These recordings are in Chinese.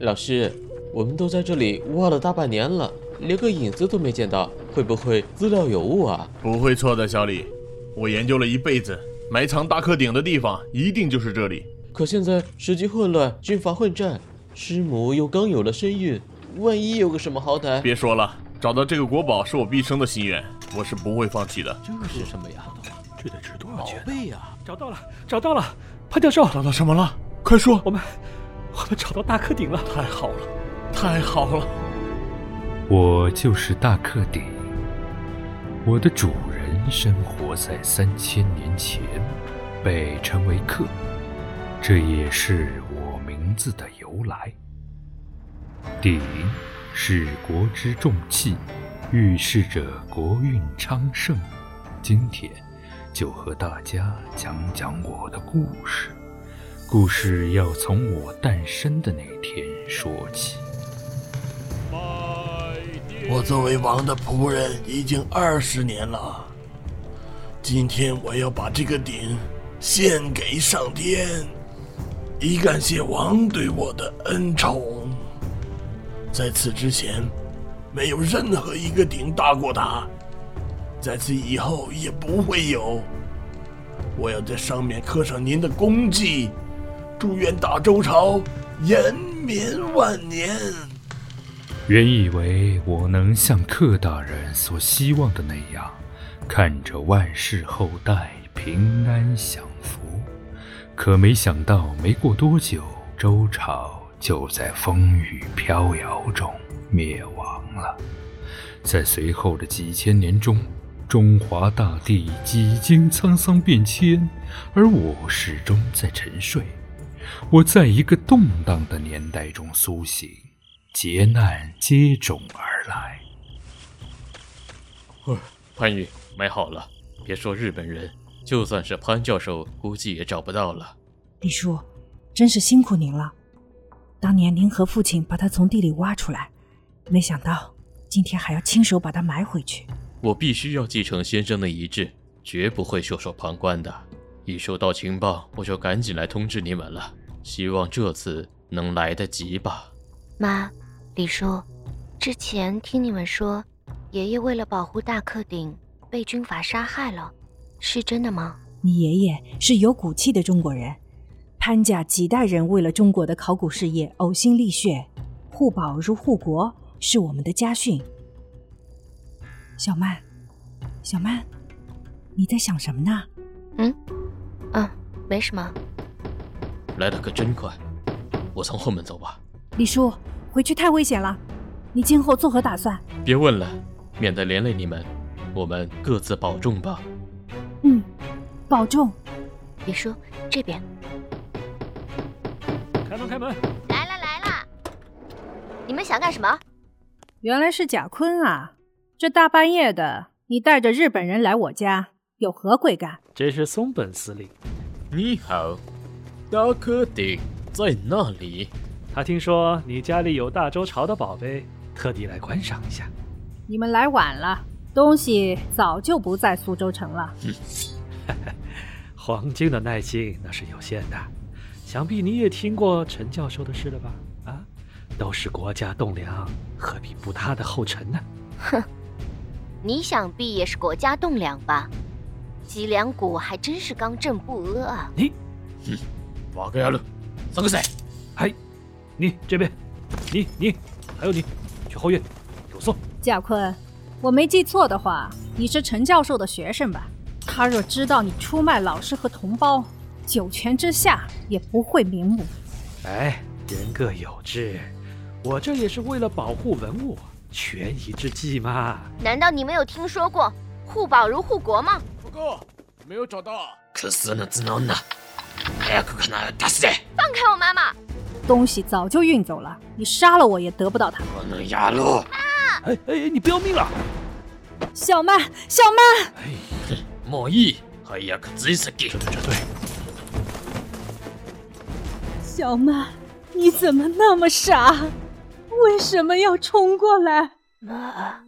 老师，我们都在这里挖了大半年了，连个影子都没见到，会不会资料有误啊？不会错的，小李。我研究了一辈子，埋藏大克鼎的地方一定就是这里。可现在时局混乱，军阀混战，师母又刚有了身孕，万一有个什么好歹……别说了，找到这个国宝是我毕生的心愿，我是不会放弃的。这是什么呀？这得值多少钱？宝贝呀！找到了，找到了，潘教授，找到什么了？快说！我们，我们找到大克鼎了！太好了，太好了！我就是大克鼎，我的主人生活在三千年前，被称为克，这也是我名字的由来。鼎是国之重器，预示着国运昌盛。今天就和大家讲讲我的故事。故事要从我诞生的那天说起。我作为王的仆人已经二十年了，今天我要把这个鼎献给上天，以感谢王对我的恩宠。在此之前，没有任何一个鼎大过它，在此以后也不会有。我要在上面刻上您的功绩，祝愿大周朝延绵万年。原以为我能像克大人所希望的那样，看着万世后代平安享福，可没想到没过多久，周朝就在风雨飘摇中灭亡了。在随后的几千年中，中华大地几经沧桑变迁，而我始终在沉睡。我在一个动荡的年代中苏醒。劫难接踵而来。潘宇，买好了。别说日本人，就算是潘教授，估计也找不到了。李叔，真是辛苦您了。当年您和父亲把他从地里挖出来，没想到今天还要亲手把他埋回去。我必须要继承先生的遗志，绝不会袖手旁观的。一收到情报，我就赶紧来通知你们了。希望这次能来得及吧。妈。李叔，之前听你们说，爷爷为了保护大克鼎被军阀杀害了，是真的吗？你爷爷是有骨气的中国人，潘家几代人为了中国的考古事业呕心沥血，护宝如护国是我们的家训。小曼，小曼，你在想什么呢？嗯，啊，没什么。来的可真快，我从后门走吧。李叔。回去太危险了，你今后作何打算？别问了，免得连累你们。我们各自保重吧。嗯，保重。李叔，这边。开门，开门！来了来了！你们想干什么？原来是贾坤啊！这大半夜的，你带着日本人来我家，有何贵干？这是松本司令。你好，大克鼎在那里？他听说你家里有大周朝的宝贝，特地来观赏一下。你们来晚了，东西早就不在苏州城了。黄金的耐性那是有限的，想必你也听过陈教授的事了吧？啊，都是国家栋梁，何必步他的后尘呢？哼，你想必也是国家栋梁吧？脊梁骨还真是刚正不阿啊！你，嗯，挖个路，三个谁？嗨。你这边，你你，还有你，去后院，给我送。贾坤，我没记错的话，你是陈教授的学生吧？他若知道你出卖老师和同胞，九泉之下也不会瞑目。哎，人各有志，我这也是为了保护文物，权宜之计嘛。难道你没有听说过护宝如护国吗？报告，没有找到。可是那只能呢？还要看看那大死放开我妈妈！东西早就运走了，你杀了我也得不到它。我能压路。哎哎，你不要命了！小曼，小曼！哎，莫意，还要可自己死给。这对，对。小曼，你怎么那么傻？为什么要冲过来？妈，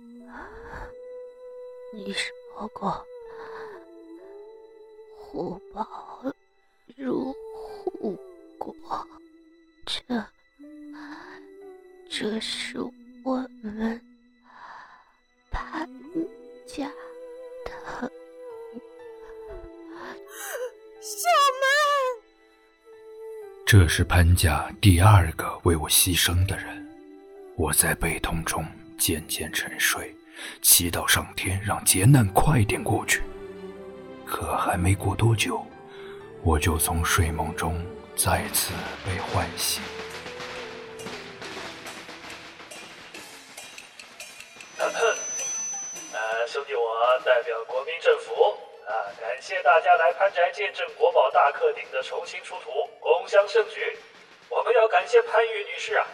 你说过，护宝如护国。这这是我们潘家的小门。这是潘家第二个为我牺牲的人，我在悲痛中渐渐沉睡，祈祷上天让劫难快点过去。可还没过多久，我就从睡梦中再次被唤醒。呃，兄弟，我代表国民政府啊，感谢大家来潘宅见证国宝大克鼎的重新出土，共襄盛举。我们要感谢潘玉女士啊，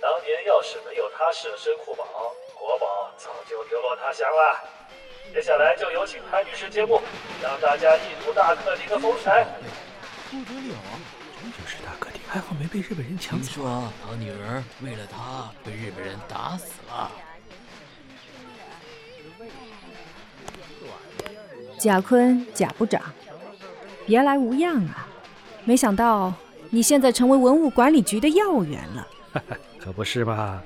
当年要是没有她舍身护宝，国宝早就流落他乡了。接下来就有请潘女士揭幕，让大家一睹大克鼎的风采。不得了啊！真就是大克鼎，还好没被日本人抢走。听说他女儿为了他被日本人打死了。贾坤，贾部长，别来无恙啊！没想到你现在成为文物管理局的要员了。可不是嘛，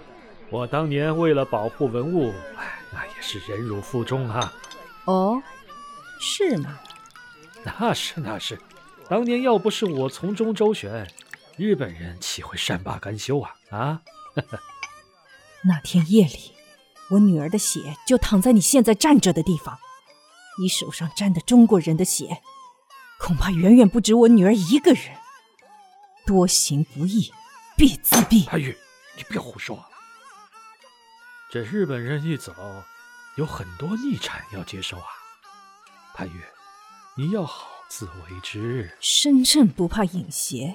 我当年为了保护文物，哎，那也是忍辱负重啊。哦，是吗？那是那是，当年要不是我从中周旋，日本人岂会善罢甘休啊？啊！那天夜里，我女儿的血就躺在你现在站着的地方。你手上沾的中国人的血，恐怕远远不止我女儿一个人。多行不义必自毙。阿玉，你别胡说。这日本人一走，有很多逆产要接受啊。潘玉，你要好自为之。身正不怕影斜，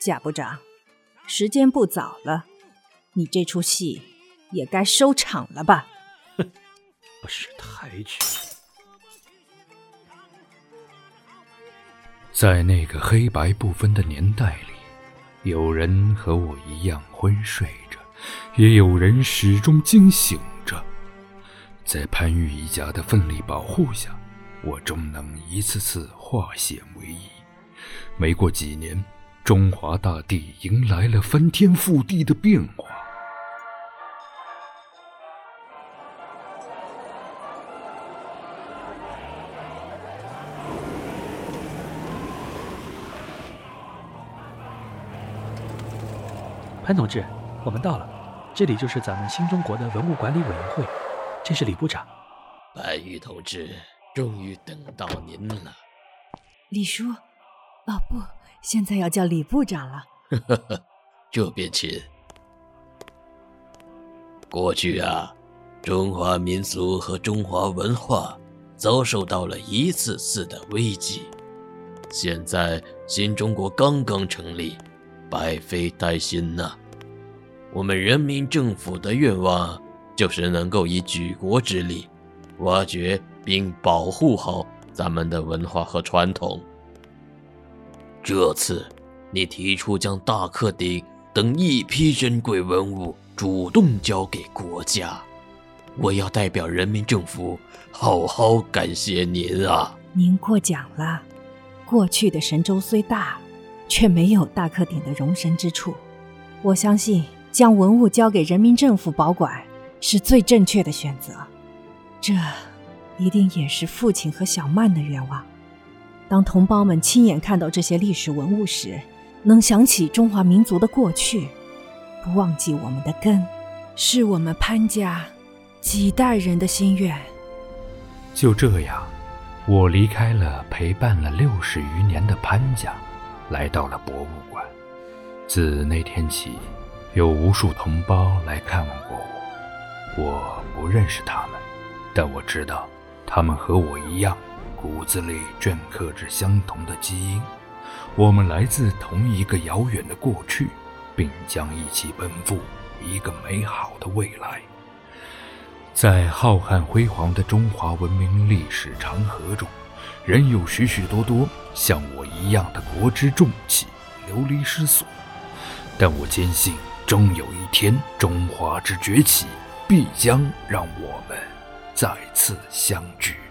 贾部长，时间不早了，你这出戏也该收场了吧？哼，不识抬举。在那个黑白不分的年代里，有人和我一样昏睡着，也有人始终惊醒着。在潘玉一家的奋力保护下，我终能一次次化险为夷。没过几年，中华大地迎来了翻天覆地的变化。潘同志，我们到了，这里就是咱们新中国的文物管理委员会，这是李部长。白玉同志，终于等到您了。李叔，哦不，现在要叫李部长了。这边请。过去啊，中华民族和中华文化遭受到了一次次的危机。现在新中国刚刚成立。百废待兴呐！我们人民政府的愿望就是能够以举国之力，挖掘并保护好咱们的文化和传统。这次你提出将大克鼎等一批珍贵文物主动交给国家，我要代表人民政府好好感谢您啊！您过奖了。过去的神州虽大。却没有大克鼎的容身之处。我相信将文物交给人民政府保管是最正确的选择。这一定也是父亲和小曼的愿望。当同胞们亲眼看到这些历史文物时，能想起中华民族的过去，不忘记我们的根，是我们潘家几代人的心愿。就这样，我离开了陪伴了六十余年的潘家。来到了博物馆。自那天起，有无数同胞来看望过我。我不认识他们，但我知道，他们和我一样，骨子里镌刻着相同的基因。我们来自同一个遥远的过去，并将一起奔赴一个美好的未来。在浩瀚辉煌的中华文明历史长河中。仍有许许多多像我一样的国之重器流离失所，但我坚信，终有一天，中华之崛起必将让我们再次相聚。